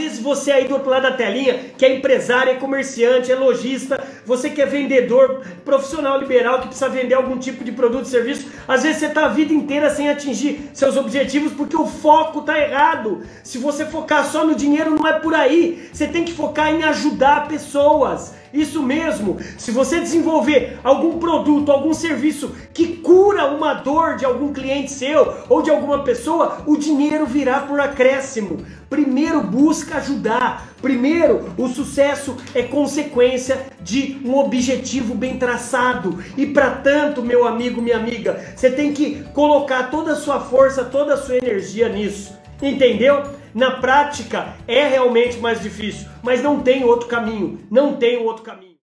vezes você aí do outro lado da telinha, que é empresário, é comerciante, é lojista, você que é vendedor, profissional liberal que precisa vender algum tipo de produto e serviço, às vezes você está a vida inteira sem atingir seus objetivos porque o foco está errado. Se você focar só no dinheiro, não é por aí. Você tem que focar em ajudar pessoas. Isso mesmo. Se você desenvolver algum produto, algum serviço que cura uma dor de algum cliente seu ou de alguma pessoa, o dinheiro virá por acréscimo. Primeiro busca ajudar. Primeiro, o sucesso é consequência de um objetivo bem traçado. E para tanto, meu amigo, minha amiga, você tem que colocar toda a sua força, toda a sua energia nisso. Entendeu? Na prática é realmente mais difícil, mas não tem outro caminho, não tem outro caminho.